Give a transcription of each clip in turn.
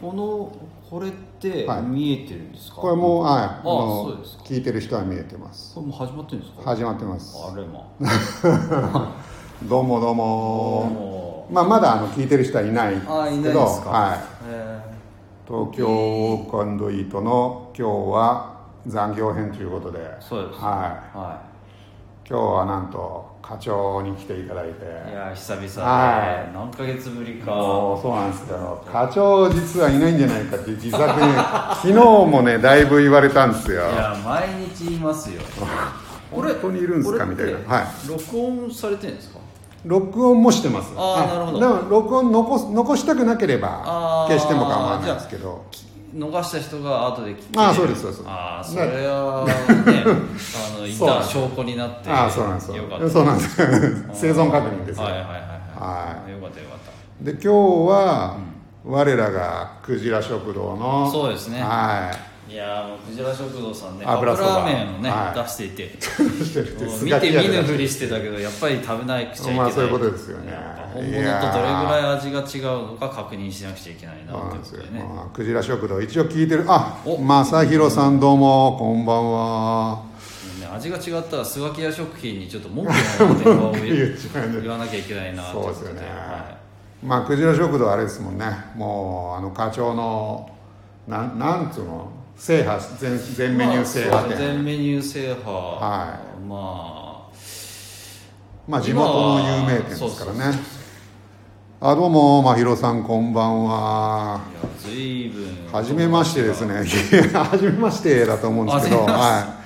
このこれってはい。見えてるんですか、これもうはい。あもそうですか。聞いてる人は見えてます。これもう始まってるんですか？始まってます。あれまどうもどうも。も。まあまだあの聞いてる人はいないですけどあいないですか？はい。え東京ウォークイートの今日は残業編ということで。そうです。はい。ー、は今日はなんと課長に来ていただいて。いいや久々で、はい。何ヶ月ぶりか。そうなんですよ。課長実はいないんじゃないかって自作に。昨日もねだいぶ言われたんですよ。いや毎日言いますよ。こ れ本当にいるんですかみたいな。はい。録音されてるんですか？録音もしてます。あーなるほど。でも録音残す残したくなければ消しても構わないですけど逃した人が後で聞きあーそうですそうです。ああそれはねあの いた証拠になってああそうなんですよ。よかった。そうなんです生存確認ですよ。はいはいはいはい。はい。よかったよかった。で今日は、我らがクジラ食堂のそうですね。はいやーもうクジラ食堂さんねカップラーメンをね、はい。出していて 見て見ぬふりしてたけどやっぱり食べなくちゃいけない、まあそういうことですよね。本物とどれぐらい味が違うのか確認しなくちゃいけないなそうとないんですよ、うことでねまあクジラ食堂一応聞いてる。あお。正弘さんどうもこんばんは。ね味が違ったらスガキヤ食品にちょっと文句を 言わなきゃいけないなとそうですよね、はまあクジラ食堂あれですもんね。もうあの課長のなんなんつうの？制覇全全いメニュー制覇まあメニュー制覇。はまあまあ地元の有名店ですからね。あどうも真宙さんこんばんは。いや随分。はじめましてですね。はじめましてだと思うんですけどは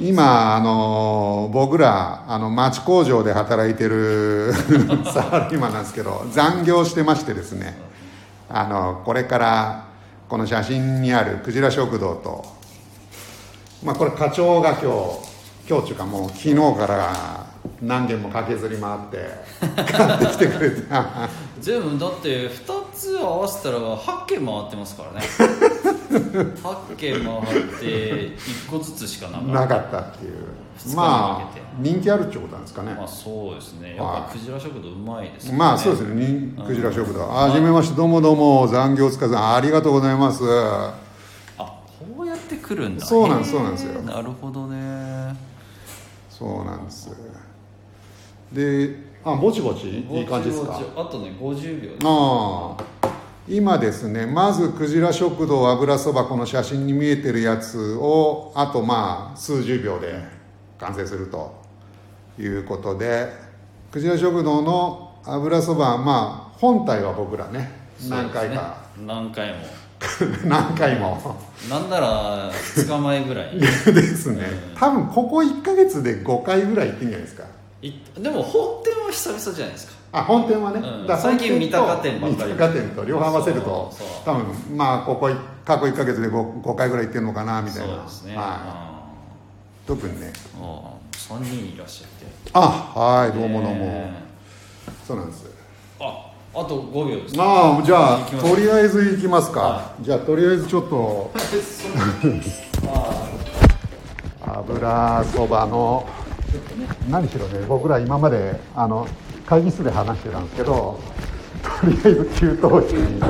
い。今あの僕らあの町工場で働いてる サラリーマンなんですけど残業してましてですね。あのこれからこの写真にあるクジラ食堂とまあこれ課長が今日今日っていうかもう昨日から何軒も駆けずり回って買ってきてくれて全部だって2つ合わせたら8軒回ってますからね。8軒回って1個ずつしかなかった。なかったっていうまあ人気あるってことなんですかね。まあそうですね。やっぱクジラ食堂うまいですよね。まあそうですね。にクジラ食堂。はじめまして。どうもどうも。残業つかずありがとうございます。あこうやって来るんだ。そうなんですそうなんですよ。なるほどね。そうなんです。であぼちぼちいい感じですか？あとね50秒ああ。今ですねまずクジラ食堂油そばこの写真に見えてるやつをあとまあ数十秒で完成するということでクジラ食堂の油そばまあ本体は僕らね何回か、何回も。何回も。なんなら2日前ぐらい。に ですね。多分ここ1か月で5回ぐらい行ってんじゃないですか。いでも本店は久々じゃないですか。あ本店はね、うん。最近三鷹店ばっかり。三鷹店と両方合わせると多分まあここい過去1か月で 5, 5回ぐらい行ってるのかなみたいな。そうですね、はい、特にね。うんああ3人いらっしゃって。あはいどうもどうも、ねそうなんです。ああと5秒です。ああじゃあとりあえず行きますか、はじゃあとりあえずちょっと。油そばの。何しろね僕ら今まであの会議室で話してたんですけどとりあえず給湯室に。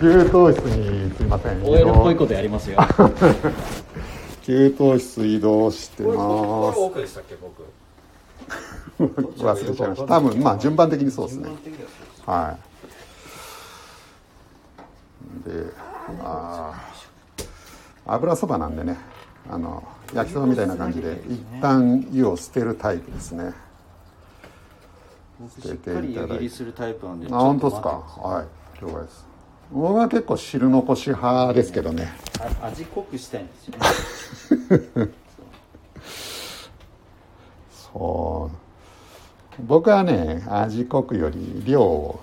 給湯室。にすいません。OL っぽいことやりますよ 給湯室移動してま奥でしたっけ僕す。忘れちゃいました。多分まあ順番的にそうですね。はい。であー油そばなんでねあの焼きそばみたいな感じで一旦湯を捨てるタイプですね。しっかり湯切りするタイプなんであ本当ですか？はい了解です僕は結構汁残し派ですけどね。あ味濃くしたいんですよね。そう。僕はね味濃くより量を。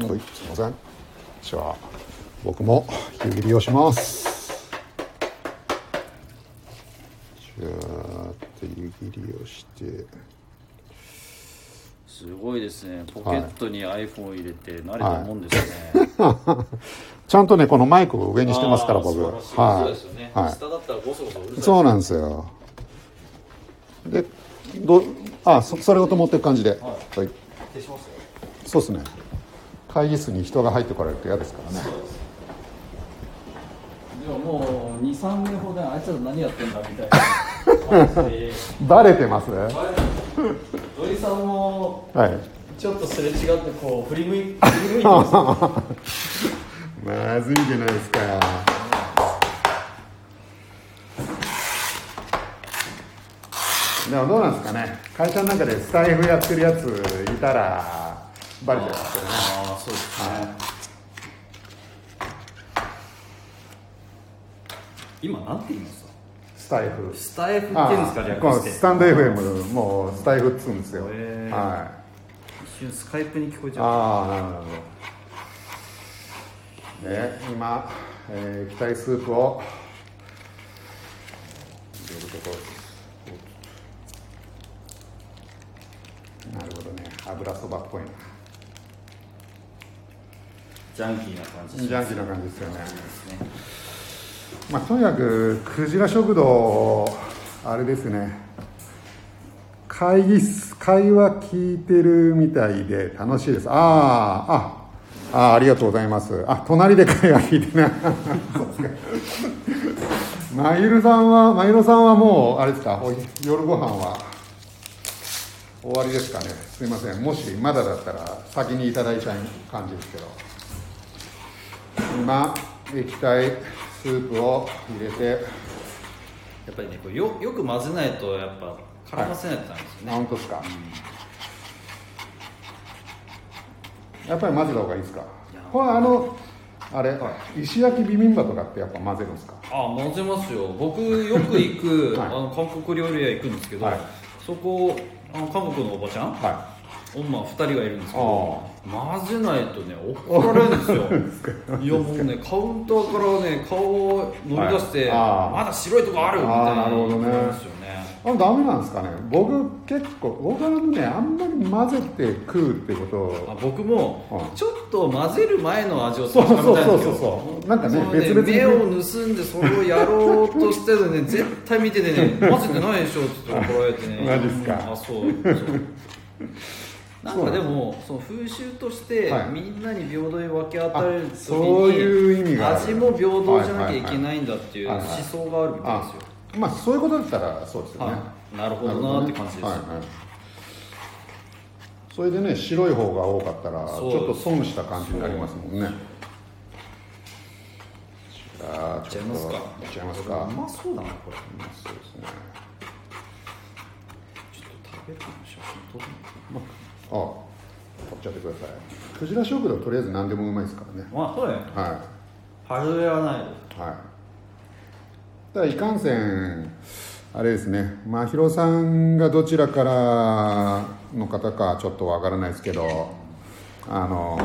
はい。すいません。じゃあ僕も湯切りをします。じゃあ湯切りをしてすごいですね。ポケットに iPhone を入れて慣れたもんですね、ちゃんとねこのマイクを上にしてますから僕。素晴らしい。はい。そうですよね、はい。下だったらゴソゴソうるさいそうなんですよ。でどあそそれごと持っていく感じで。はい、消しますよ。そうですね。会議室に人が入ってこられると嫌ですからね。でももう23年ほどあいつら何やってんだみたいな。バレてます土井さんもはい。ちょっとすれ違ってこう振り向い 振り向いてます。まずいじゃないですか。でもどうなんですかね。会社の中でスタイフやってるやついたらバレちゃいますよね。ああそうですね。今なんて言います？スタイフ。スタイフって言うんですか略して。スタンド FM もうスタイフっつうんですよ、へー。はい。一瞬スカイプに聞こえちゃうああなるほど。ね今、えー、液体スープを。入れるとこなるほどね。油そばっぽいな。ジャンキーな感じジャンキーな感じですよねまあとにかくクジラ食堂あれですね。会議室会話聞いてるみたいで楽しいです。ああああありがとうございます。あ隣で会話聞いてねまゆるさんはまゆるさんはもうあれですか？夜ご飯は。終わりですかね。すいません。もしまだだったら先にいただいたい感じですけど。今液体スープを入れて。やっぱりねこれよよく混ぜないとやっぱ絡ませないとダメですよね、あ本当ですか、やっぱり混ぜた方がいいですか？や。これあのあれ、石焼きビビンバとかってやっぱ混ぜるんですか？あ混ぜますよ。僕よく行く、はい。あの韓国料理屋行くんですけど、はい。そこあの韓国のおばちゃんは女2人がいるんですけど混ぜないとね怒られるんですよ。いやもうねカウンターからね顔を乗り出して、はいまだ白いとこあるみたいなあーなるほどね。言うんですよね。いあダメなんですかね。僕結構僕はねあんまり混ぜて食うってことあ僕もうんちょっと混ぜる前の味をそうそうそう確かめたいんですよ。そうそうなんかねその別々に。目を盗んでそれをやろうとしてるね 絶対見ててね混ぜてないでしょって怒られてね。マジっすか。うんあそうそうなんかでもその風習としてはい。みんなに平等に分け与える時あそういう意味に味も平等じゃなきゃいけないんだっていう思想があるみたいですよ。あまあそういうことだったらそうですよね、はい。なるほどなって感じですはいはい。それでね白い方が多かったらちょっと損した感じになりますもんね。じゃあちょっといっちゃいますか。いっちゃいますか。うまそうだなこれ。そうですね。ちょっと食べてみましょうあ取っちゃってください。クジラ食堂とりあえず何でもうまいですからね。まあそうだよ。は外れはないいはい。ただいかんせんあれですね。真宙さんがどちらからの方かちょっとわからないですけどあの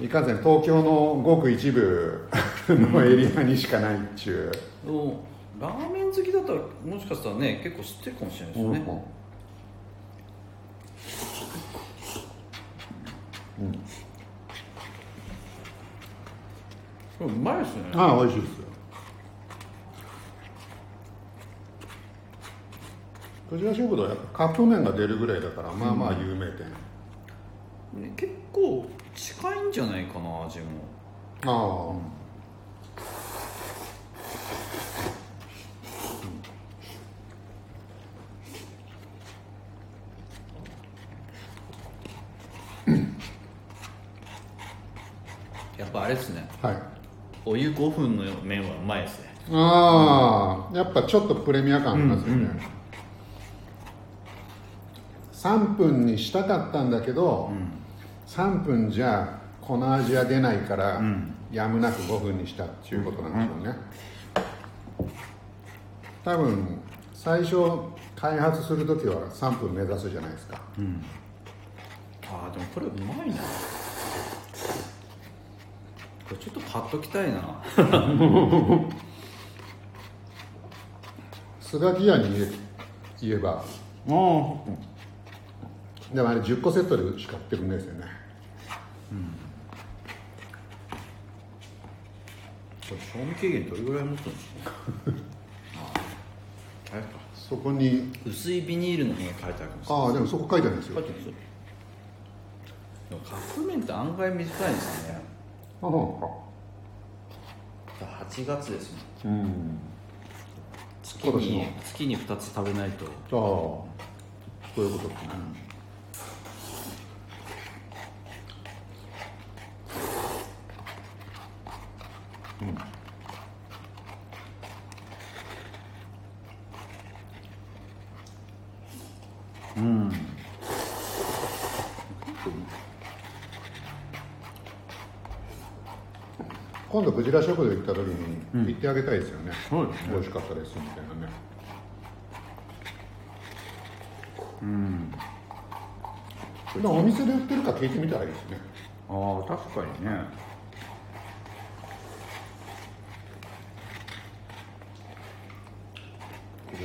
いかんせん東京のごく一部のエリアにしかないっちゅう、でもラーメン好きだったらもしかしたらね結構知ってるかもしれないですよね、これうまいですね。ああ美味しいですよ。クジラ食堂はやっぱカップ麺が出るぐらいだからまあまあ有名店、ね結構近いんじゃないかな味も。ああ、15分の麺はうまいですね。ああ、うん、やっぱちょっとプレミア感ありますよね、うん、3分にしたかったんだけど、うん、3分じゃこの味は出ないから、うん、やむなく5分にしたっていうことなんでしょうね、多分最初開発する時は3分目指すじゃないですか、うん、ああでもこれうまいな。これちょっと買っときたいな。スガキ屋に言えば。もでもあれ10個セットでしか売ってくんないですよね。これ賞味期限どれぐらい持つんですか？あれか。そこに。薄いビニールの辺が書いてあるんです。ああでもそこ書いてあるんですよ。書いてあるんです。よカップ麺って案外短いんですねあそ8月ですね。うかうん。月にも月に2つ食べないと。そうそういうことですね今度クジラ食堂行った時に行ってあげたいですよね、そうですね。美味しかったですみたいなね。うん。お店で売ってるか聞いてみたらいいですね。ああ確かにね。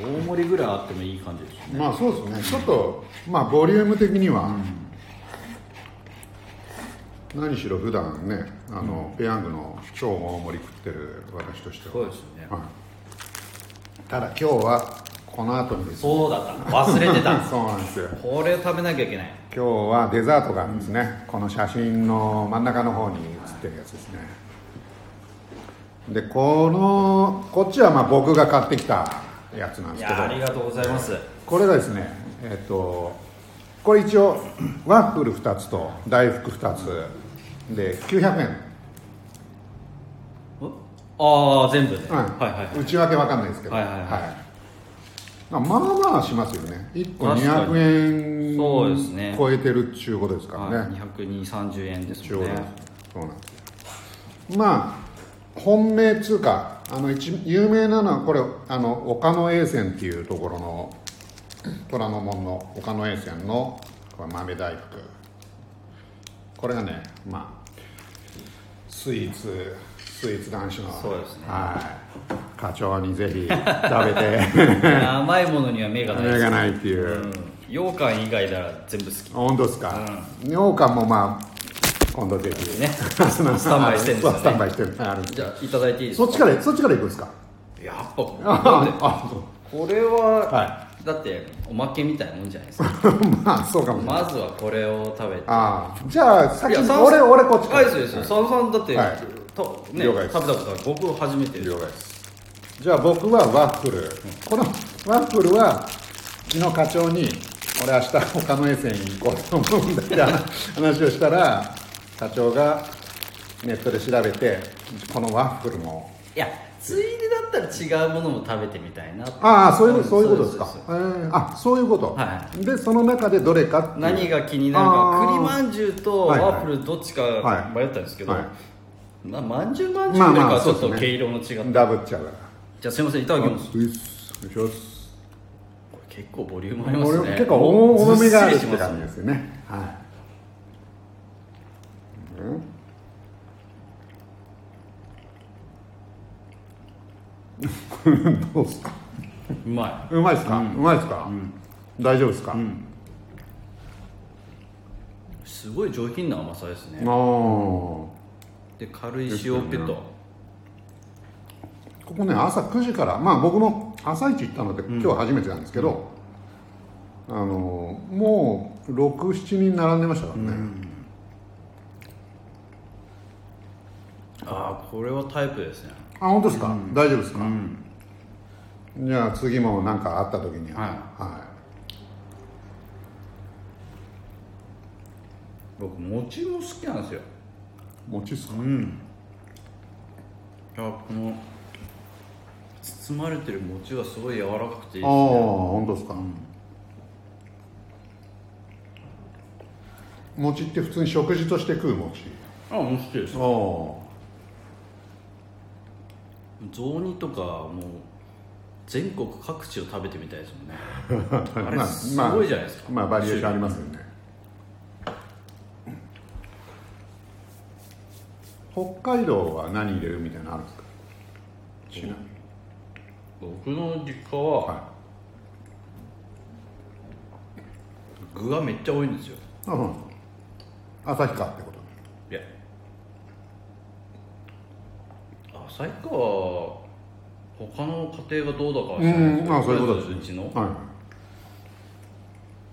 大盛りぐらいあってもいい感じですよね。まあそうですね。ちょっとまあボリューム的には、何しろ普段ねあの、ペヤングの超大盛り食ってる私としては。そうですよね。はい、ただ今日はこの後にです。ねそうだった忘れてた そうなんですよ。これを食べなきゃいけない。今日はデザートがあるんですね、この写真の真ん中の方に写ってるやつですね。でこのこっちはまあ僕が買ってきたやつなんいですけど。やありがとうございます。これがですねえっとこれ一応ワッフル2つと大福2つで900円、ああ全部ね、うん。はいはいはい。内訳わかんないですけど。はいはいはい。まあまあまあしますよね。1個確かに200円そうですね超えてるっちゅうことですからね、はい、22030円です中央でもんね。す。そうなんです。まあ本命通貨あの一有名なのはこれあの岡野栄泉っていうところの虎ノ門の岡野栄泉のこれ豆大福。これがねまあスイーツスイーツ男子の。そうですね。はい。課長にぜひ食べて。甘いものには目がない目がないっていう、うん、羊羹以外なら全部好き。本当ですか、羊羹もまあ今度ぜひ。ね。ス スタンバイしてるんですよね。スタンバイしてる。あるじゃあいただいていいですか？そっちからそっちから行くんですか？やっぱ これは、はだっておまけみたいなもんじゃないですか。まあそうかも。まずはこれを食べて。ああじゃあ先に俺俺こっちあいいですよいいですよ。佐野さんだって、はい。とね食べたことない僕初めて了解です。じゃあ僕はワッフル、このワッフルは昨日課長に俺明日他の衛星に行こうと思うんだって 話をしたら課長がネットで調べてこのワッフルも。いやついでだったら違うものも食べてみたいな。ああそういうそういうことですか。あそういうこと、はでその中でどれか何が気になるか。栗まんじゅうとはいはい。ワッフルどっちかはい迷ったんですけど、はい。まあまんじゅうまんじゅうよりかはちょっと毛色の違った、ダブっちゃうから。じゃあすいませんいただきます。お願いします。これ結構ボリュームありますね。俺結構重めがあるって感じですよね。はい、うん、どうですかうまうまいですか、うまいですか、大丈夫ですか、いすごい上品な甘さですね。ああこで軽い塩気とこね朝9時からまあ僕も朝一行ったので今日初めてなんですけど、あのもう67人並んでましたからね、ああこれはタイプですねあ本当ですか、大丈夫ですか、じゃあ次も何かあった時には。はい。は僕餅も好きなんですよ。い、餅ですか、うん。いやこの包まれてる餅がすごい柔らかくていいああですね本当ですか、餅って普通に食事として食う餅？あもう好きです。ああ雑煮とかもう全国各地を食べてみたいですもんね。あれまあすごいじゃないですか、まあ、まあバリエーションありますよね。北海道は何入れるみたいなのあるんですか？ちなみに僕の実家はは具がめっちゃ多いんですよ。旭川ってこいや旭川は他の家庭がどうだかはと知らないですけどあそういうことですうちの。は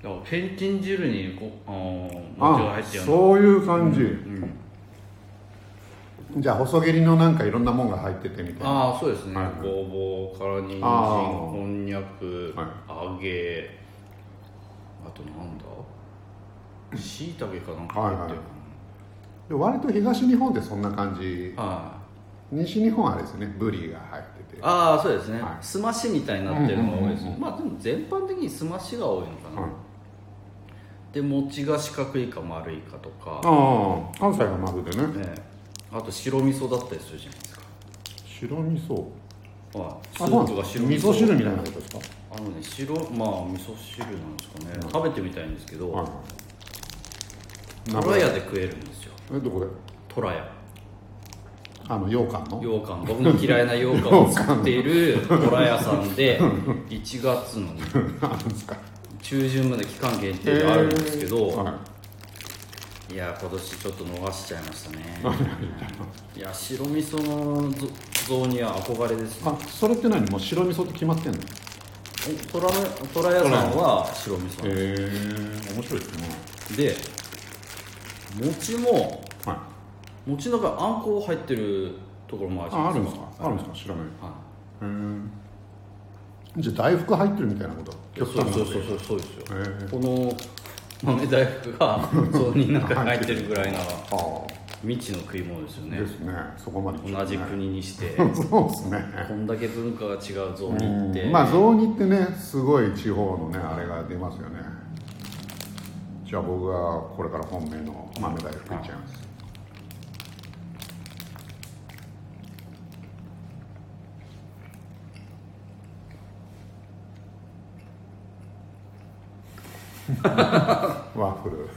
い。やけんちん汁にこあー餅があ入ってるの。そういう感じ、うんじゃあ細切りのなんかいろんなもんが入っててみたいな。ああそうですね、はい。ごぼうから人参あー。こんにゃく、はい。揚げ。あとなんだ？しいたけかなんか入ってるで割と東日本ってそんな感じ。は西日本はあれですねブリが入ってて。ああそうですね、はい。すましみたいになってるのが多いです、うんうんうんうん。まあでも全般的にすましが多いのかな、はい。で餅が四角いか丸いかとか、ああ関西が丸でね。ね、あと白味噌だったりするじゃないですか。白味噌。はい。スープが白味噌。汁みたいなことですか？あのね白まあ味噌汁なんですかね、食べてみたいんですけど、はいはい。トラヤで食えるんですよ。えどこで？トラヤあの羊羹の？羊羹。僕の嫌いな羊羹を作っているトラヤさんで 1月の中旬まで期間限定であるんですけど、はい。いや今年ちょっと逃しちゃいましたね。いや白味噌のぞ雑煮は憧れですね。あそれって何？もう白味噌って決まってんの？へトラトラヤさんは白味噌え面白いですね。で餅もはい餅の中にあんこ入ってるところもあるじゃああるんですか？あるんですか？知らない。へえじゃあ大福入ってるみたいなこと？そうそうそうそうそうですよ。へえこの豆大福が雑煮の中に入ってるぐらいなあ未知の食い物ですよね。あですね。そこまで。同じ国にして。そうですね。こんだけ文化が違う雑う煮って。ん。まあ雑煮ってねすごい地方のねあれが出ますよね。じゃあ僕はこれから本命の豆大福いっちゃいます ワッフル。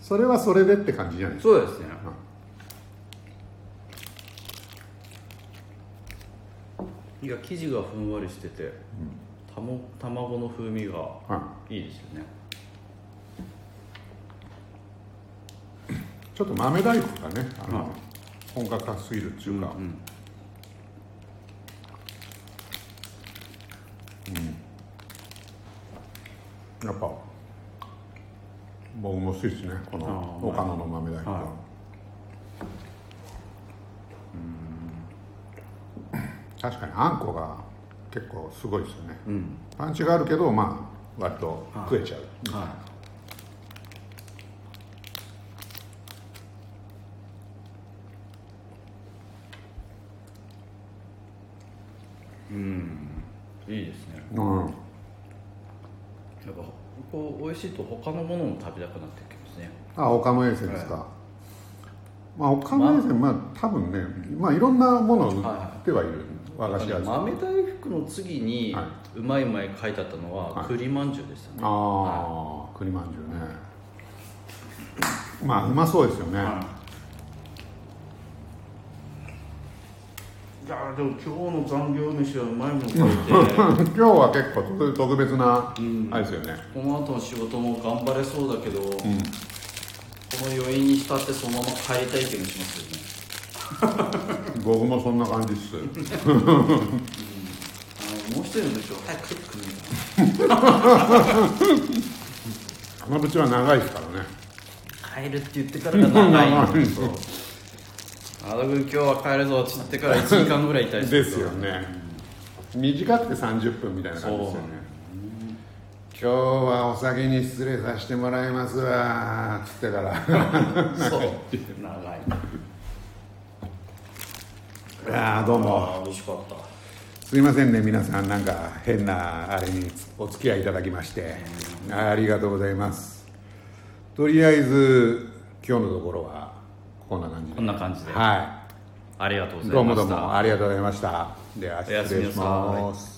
それはそれでって感じじゃないですか。そうですね。いや生地がふんわりしてて、たも卵の風味がはい。いですよね。ちょっと豆大福がねあの、はい本格化すぎるっていうか、うんやっぱ僕も好きですねこの岡野の豆大福は、はい。うん。確かにあんこが結構すごいですよね。うん。パンチがあるけどまあ割と食えちゃう、はい。うんいいですね。うん。やっぱこう美味しいと他のものも食べたくなってきますね。あ岡野衛星ですか、まあ岡野衛星まあ多分ねまあいろんなものを売ってはいる、和菓子屋です豆大福の次にはい。うまいうまい書いてあったのははい。栗まんじゅうでしたね、ああ栗まんじゅうね。まあうまそうですよね、いやーでも今日の残業飯はうまいもの書いて。今日は結構特特別な、うん。あれですよね。この後の仕事も頑張れそうだけど、こうん。の余韻に浸ってそのまま帰りたい気もしますよね。僕もそんな感じっす。あのもう一人の部長早く帰ってくんねあの 口は長いですからね。帰るって言ってからが長い長い。そうあの君今日は帰るぞって言ってから1時間ぐらいいたりするですよね。短くて30分みたいな感じですよね。今日はお酒に失礼させてもらいますわつってから。そう。長い。あーどうも。美味しかった。すいませんね皆さんなんか変なあれにお付き合いいただきまして。ありがとうございます。とりあえず今日のところはこんな感じで。こんな感じで。はありがとうごいどうもざいました。どうもありがとうございました。では失礼します